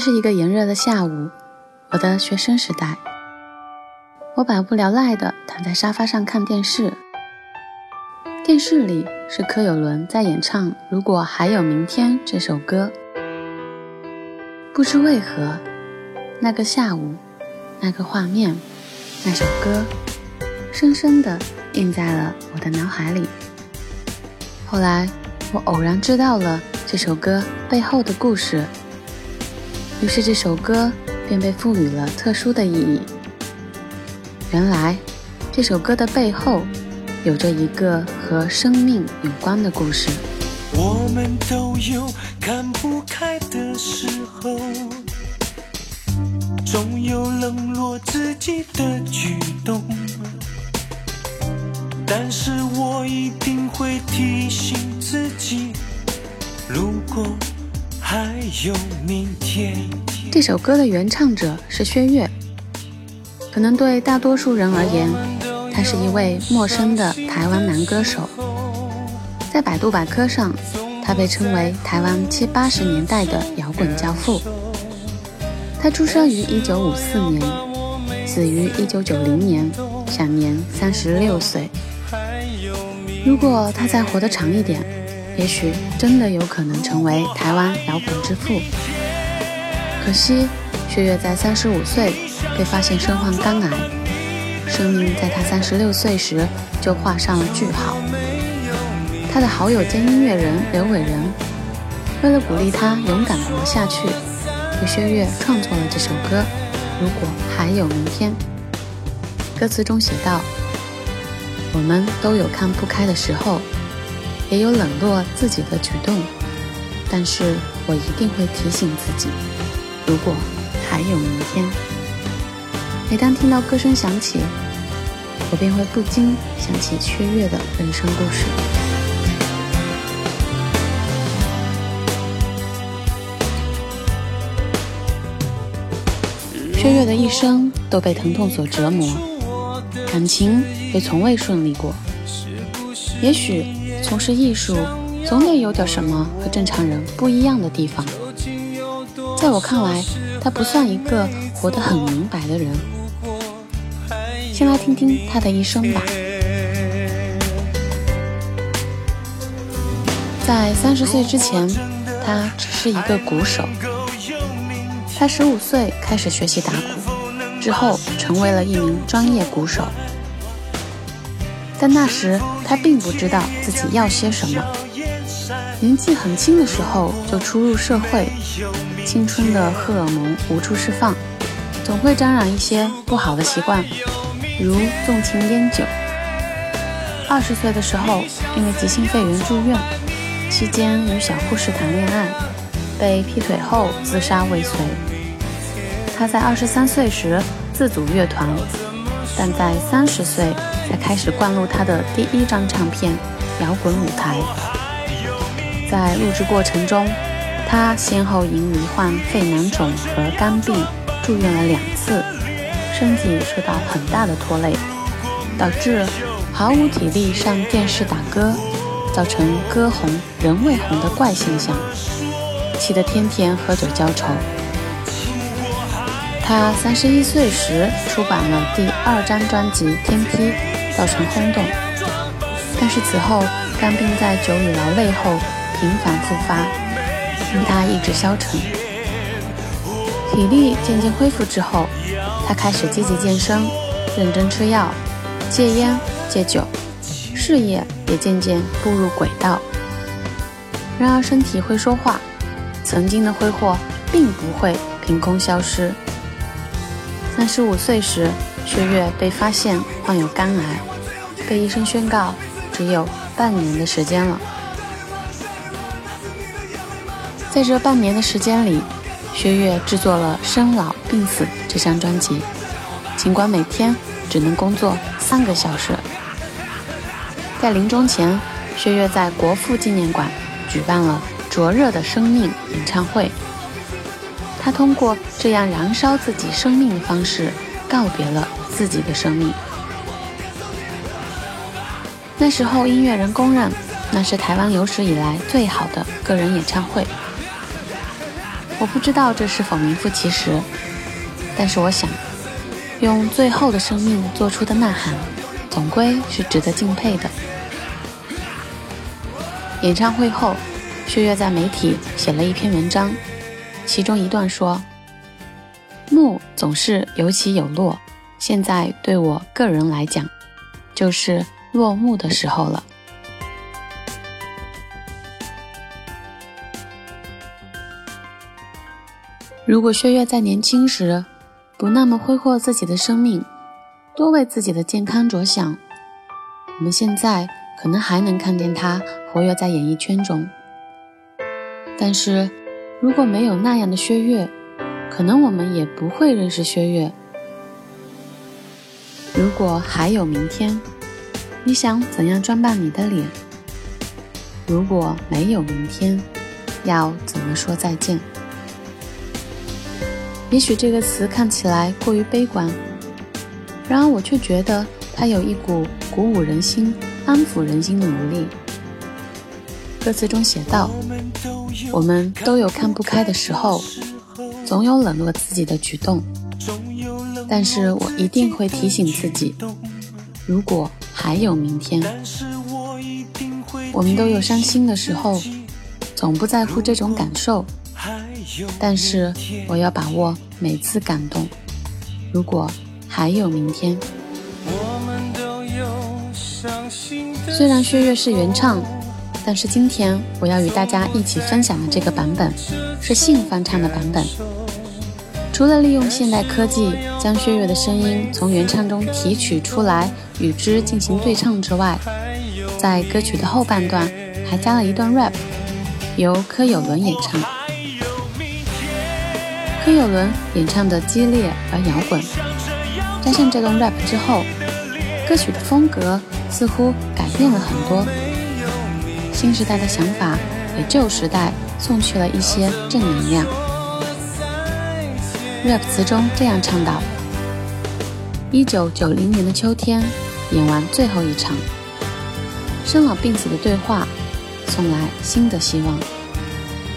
是一个炎热的下午，我的学生时代。我百无聊赖地躺在沙发上看电视，电视里是柯有伦在演唱《如果还有明天》这首歌。不知为何，那个下午，那个画面，那首歌，深深地印在了我的脑海里。后来，我偶然知道了这首歌背后的故事。于是这首歌便被赋予了特殊的意义。原来，这首歌的背后有着一个和生命有关的故事。我们都有看不开的时候，总有冷落自己的举动，但是我一定会提醒自己，如果。还有明天。这首歌的原唱者是薛岳，可能对大多数人而言，他是一位陌生的台湾男歌手。在百度百科上，他被称为台湾七八十年代的摇滚教父。他出生于一九五四年，死于一九九零年，享年三十六岁。如果他再活得长一点，也许真的有可能成为台湾摇滚之父。可惜，薛岳在三十五岁被发现身患肝癌，生命在他三十六岁时就画上了句号。他的好友兼音乐人刘伟仁，为了鼓励他勇敢活下去，为薛岳创作了这首歌《如果还有明天》。歌词中写道：“我们都有看不开的时候。”也有冷落自己的举动，但是我一定会提醒自己，如果还有明天。每当听到歌声响起，我便会不禁想起薛岳的人生故事。薛岳的一生都被疼痛所折磨，感情也从未顺利过，也许。从事艺术，总得有点什么和正常人不一样的地方。在我看来，他不算一个活得很明白的人。先来听听他的一生吧。在三十岁之前，他只是一个鼓手。他十五岁开始学习打鼓，之后成为了一名专业鼓手。但那时，他并不知道自己要些什么。年纪很轻的时候就初入社会，青春的荷尔蒙无处释放，总会沾染一些不好的习惯，如纵情烟酒。二十岁的时候，因为急性肺炎住院，期间与小护士谈恋爱，被劈腿后自杀未遂。他在二十三岁时自组乐团，但在三十岁。才开始灌录他的第一张唱片《摇滚舞台》。在录制过程中，他先后因罹患肺囊肿和肝病住院了两次，身体受到很大的拖累，导致毫无体力上电视打歌，造成歌红人未红的怪现象，气得天天喝酒浇愁。他三十一岁时出版了第二张专辑《天梯》。造成轰动，但是此后肝病在久已劳累后频繁复发，令他意志消沉。体力渐渐恢复之后，他开始积极健身，认真吃药，戒烟戒酒，事业也渐渐步入轨道。然而身体会说话，曾经的挥霍并不会凭空消失。三十五岁时。薛岳被发现患有肝癌，被医生宣告只有半年的时间了。在这半年的时间里，薛岳制作了《生老病死》这张专辑，尽管每天只能工作三个小时。在临终前，薛岳在国父纪念馆举办了《灼热的生命》演唱会，他通过这样燃烧自己生命的方式告别了。自己的生命。那时候音乐人公认那是台湾有史以来最好的个人演唱会。我不知道这是否名副其实，但是我想，用最后的生命做出的呐喊，总归是值得敬佩的。演唱会后，薛岳在媒体写了一篇文章，其中一段说：“幕总是有起有落，现在对我个人来讲，就是落幕的时候了。”如果薛岳在年轻时不那么挥霍自己的生命，多为自己的健康着想，我们现在可能还能看见他活跃在演艺圈中。但是，如果没有那样的薛岳，可能我们也不会认识薛岳。如果还有明天，你想怎样装扮你的脸？如果没有明天，要怎么说再见？也许这个词看起来过于悲观，然而我却觉得它有一股鼓舞人心、安抚人心的魔力。歌词中写道：“我们都有看不开的时候，总有冷落自己的举动，但是我一定会提醒自己，如果还有明天。我们都有伤心的时候，总不在乎这种感受。”但是我要把握每次感动。如果还有明天，虽然薛岳是原唱，但是今天我要与大家一起分享的这个版本是信翻唱的版本。除了利用现代科技将薛岳的声音从原唱中提取出来与之进行对唱之外，在歌曲的后半段还加了一段 rap，由柯有伦演唱。柯有伦演唱的激烈而摇滚，加上这段 rap 之后，歌曲的风格似乎改变了很多。新时代的想法给旧时代送去了一些正能量。Rap 词中这样唱道：一九九零年的秋天，演完最后一场，生老病死的对话，送来新的希望。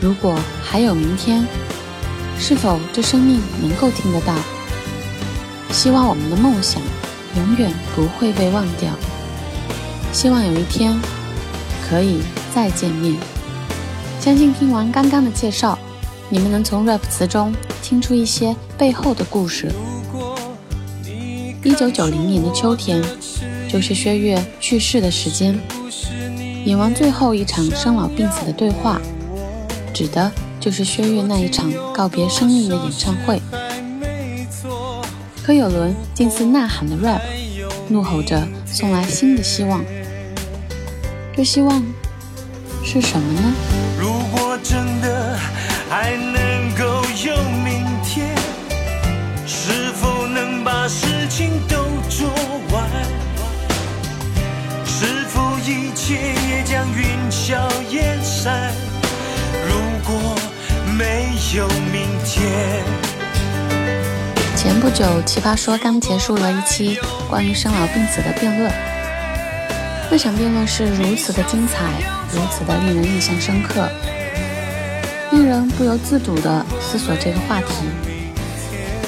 如果还有明天。是否这生命能够听得到？希望我们的梦想永远不会被忘掉。希望有一天可以再见面。相信听完刚刚的介绍，你们能从 rap 词中听出一些背后的故事。一九九零年的秋天，就是薛岳去世的时间。演完最后一场生老病死的对话，指的。就是薛岳那一场告别生命的演唱会，柯有伦近似呐喊的 rap，怒吼着送来新的希望。这希望是什么呢？如果真的还能情都做完？是否一切也将云消烟散？没有明天。前不久，奇葩说刚结束了一期关于生老病死的辩论。那场辩论是如此的精彩，如此的令人印象深刻，令人不由自主地思索这个话题：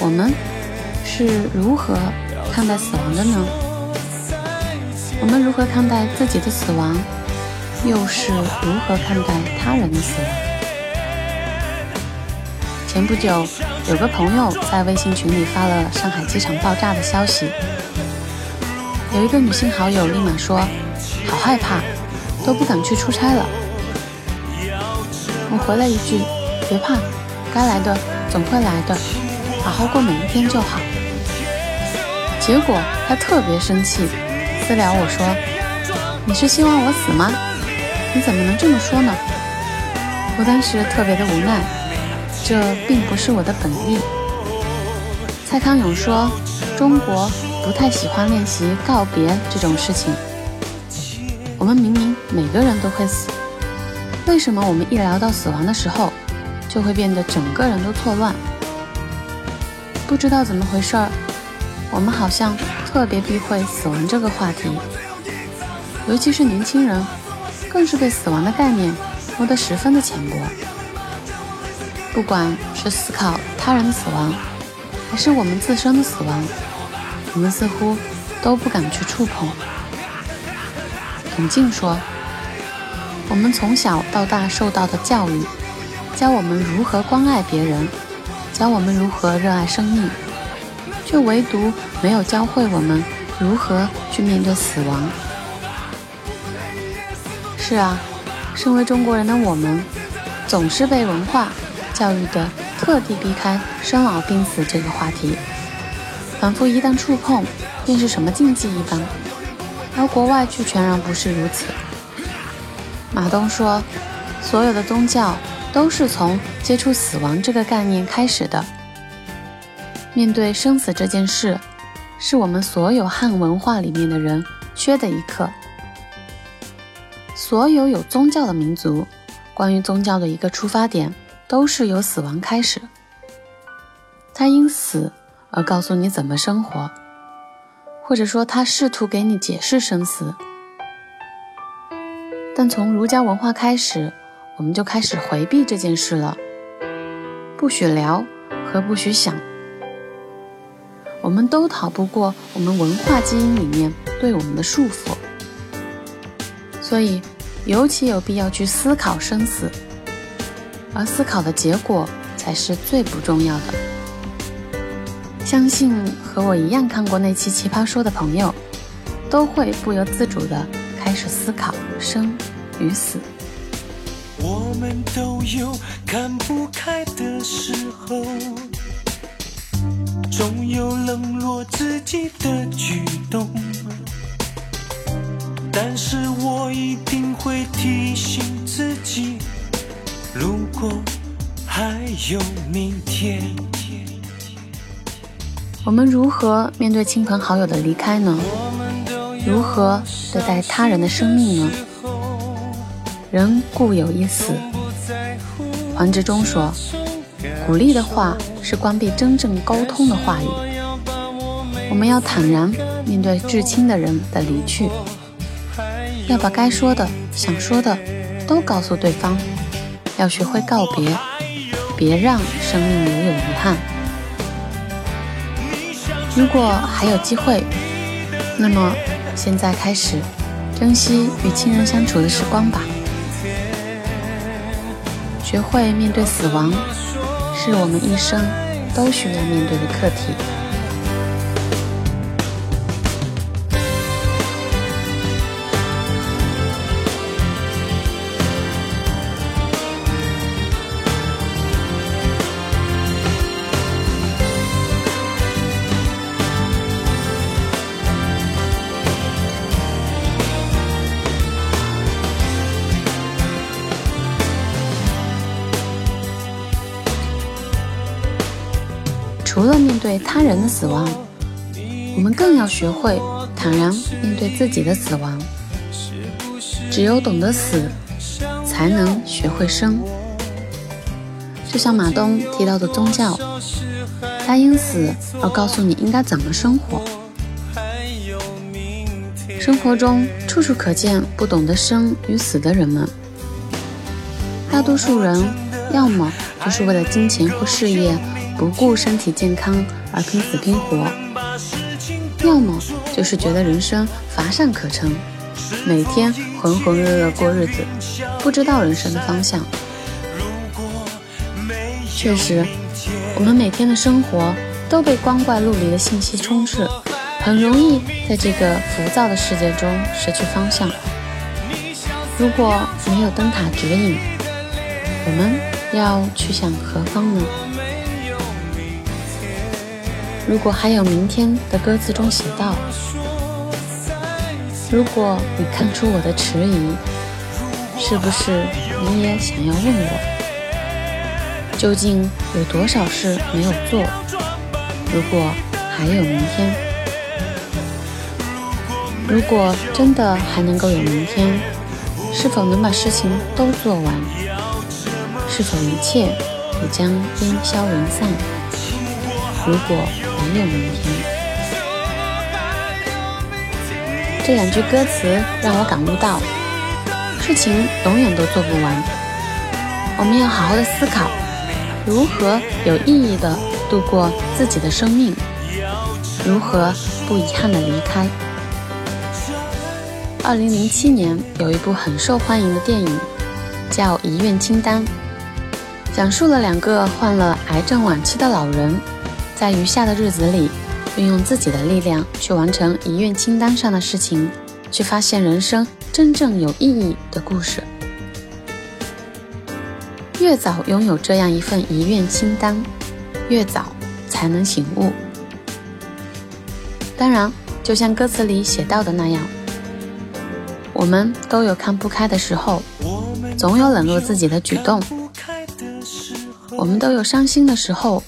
我们是如何看待死亡的呢？我们如何看待自己的死亡？又是如何看待他人的死亡？前不久，有个朋友在微信群里发了上海机场爆炸的消息，有一个女性好友立马说：“好害怕，都不敢去出差了。”我回了一句：“别怕，该来的总会来的，好好过每一天就好。”结果他特别生气，私聊我说：“你是希望我死吗？你怎么能这么说呢？”我当时特别的无奈。这并不是我的本意。蔡康永说：“中国不太喜欢练习告别这种事情。我们明明每个人都会死，为什么我们一聊到死亡的时候，就会变得整个人都错乱？不知道怎么回事儿，我们好像特别避讳死亡这个话题。尤其是年轻人，更是对死亡的概念摸得十分的浅薄。不管是思考他人的死亡，还是我们自身的死亡，我们似乎都不敢去触碰。董静说：“我们从小到大受到的教育，教我们如何关爱别人，教我们如何热爱生命，却唯独没有教会我们如何去面对死亡。”是啊，身为中国人的我们，总是被文化教育的特地避开生老病死这个话题，仿佛一旦触碰，便是什么禁忌一般。而国外却全然不是如此。马东说，所有的宗教都是从接触死亡这个概念开始的。面对生死这件事，是我们所有汉文化里面的人缺的一课。所有有宗教的民族，关于宗教的一个出发点，都是由死亡开始。他因死而告诉你怎么生活，或者说他试图给你解释生死。但从儒家文化开始，我们就开始回避这件事了，不许聊和不许想，我们都逃不过我们文化基因里面对我们的束缚。所以，尤其有必要去思考生死，而思考的结果才是最不重要的。相信和我一样看过那期《奇葩说》的朋友，都会不由自主地开始思考生与死。我们都有看不开的时候，总有冷落自己的举动。但是我一定会提醒自己，如果还有明天。我们如何面对亲朋好友的离开呢？如何对待他人的生命呢？人固有一死。黄志忠说：“鼓励的话是关闭真正沟通的话语。我们要坦然面对至亲的人的离去。”要把该说的、想说的都告诉对方，要学会告别，别让生命留有遗憾。如果还有机会，那么现在开始珍惜与亲人相处的时光吧。学会面对死亡，是我们一生都需要面对的课题。对他人的死亡，我们更要学会坦然面对自己的死亡。只有懂得死，才能学会生。就像马东提到的宗教，他因死而告诉你应该怎么生活。生活中处处可见不懂得生与死的人们。大多数人要么就是为了金钱或事业。不顾身体健康而拼死拼活，要么就是觉得人生乏善可陈，每天浑浑噩噩过日子，不知道人生的方向。确实，我们每天的生活都被光怪陆离的信息充斥，很容易在这个浮躁的世界中失去方向。如果没有灯塔指引，我们要去向何方呢？如果还有明天的歌词中写道：“如果你看出我的迟疑，是不是你也想要问我，究竟有多少事没有做？如果还有明天，如果真的还能够有明天，是否能把事情都做完？是否一切也将烟消云散？如果……”没有明天。这两句歌词让我感悟到，事情永远都做不完，我们要好好的思考，如何有意义的度过自己的生命，如何不遗憾的离开。二零零七年有一部很受欢迎的电影，叫《遗愿清单》，讲述了两个患了癌症晚期的老人，在余下的日子里，运用自己的力量去完成遗愿清单上的事情，去发现人生真正有意义的故事。越早拥有这样一份遗愿清单，越早才能醒悟。当然，就像歌词里写到的那样。我们都有看不开的时候，总有冷落自己的举动；我们都有伤心的时候，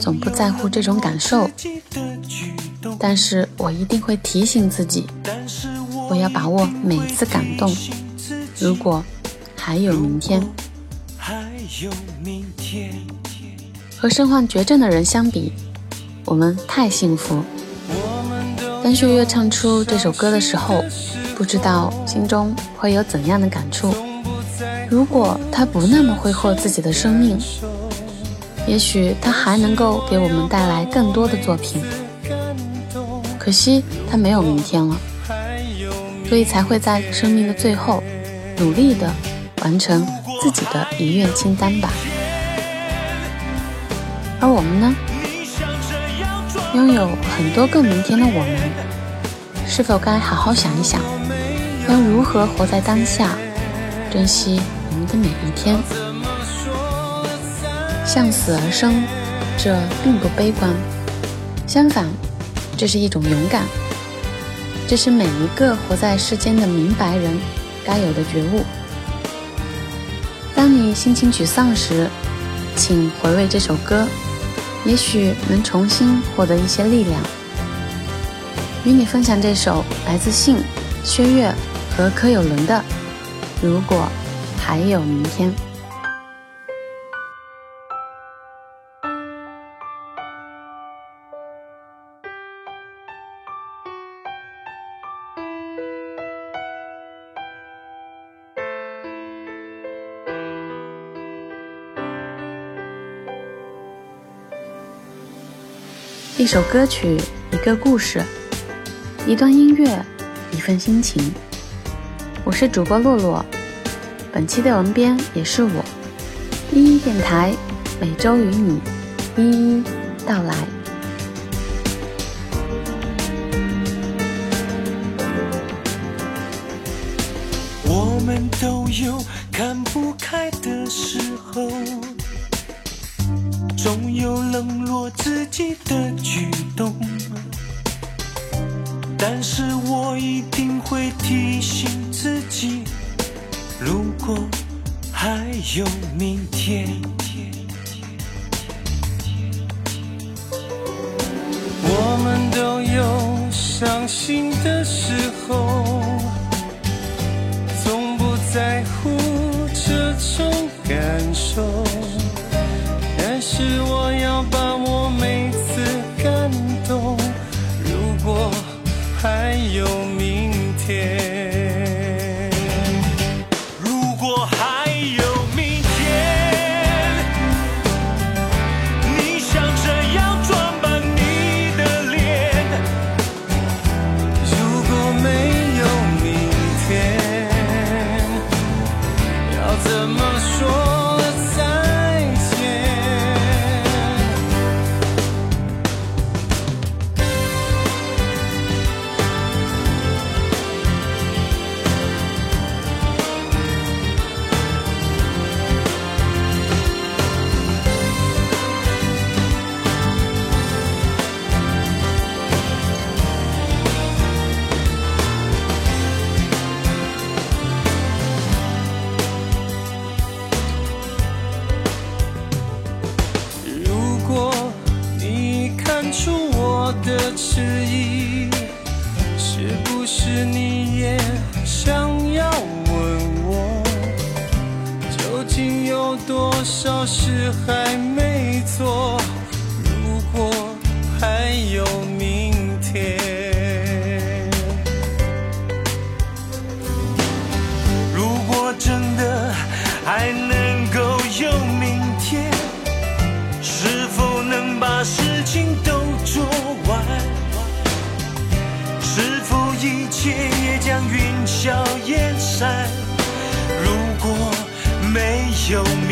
总不在乎这种感受。但是我一定会提醒自己，我要把握每次感动。如果还有明天，和身患绝症的人相比，我们太幸福。当雪月唱出这首歌的时候。不知道心中会有怎样的感触。如果他不那么挥霍自己的生命，也许他还能够给我们带来更多的作品。可惜他没有明天了，所以才会在生命的最后，努力的完成自己的遗愿清单吧。而我们呢，拥有很多个明天的我们，是否该好好想一想？要如何活在当下，珍惜我们的每一天？向死而生，这并不悲观，相反，这是一种勇敢，这是每一个活在世间的明白人该有的觉悟。当你心情沮丧时，请回味这首歌，也许能重新获得一些力量。与你分享这首来自信薛岳。和柯有伦的《如果还有明天》，一首歌曲，一个故事，一段音乐，一份心情。我是主播洛洛，本期的文编也是我。一一电台每周与你一一道来。我们都有看不开的时候，总有冷落自己的举动。但是我一定会提醒自己，如果还有明天，我们都有伤心的时候，从不在乎这种感受。是我要把握每次感动，如果。还有明天。your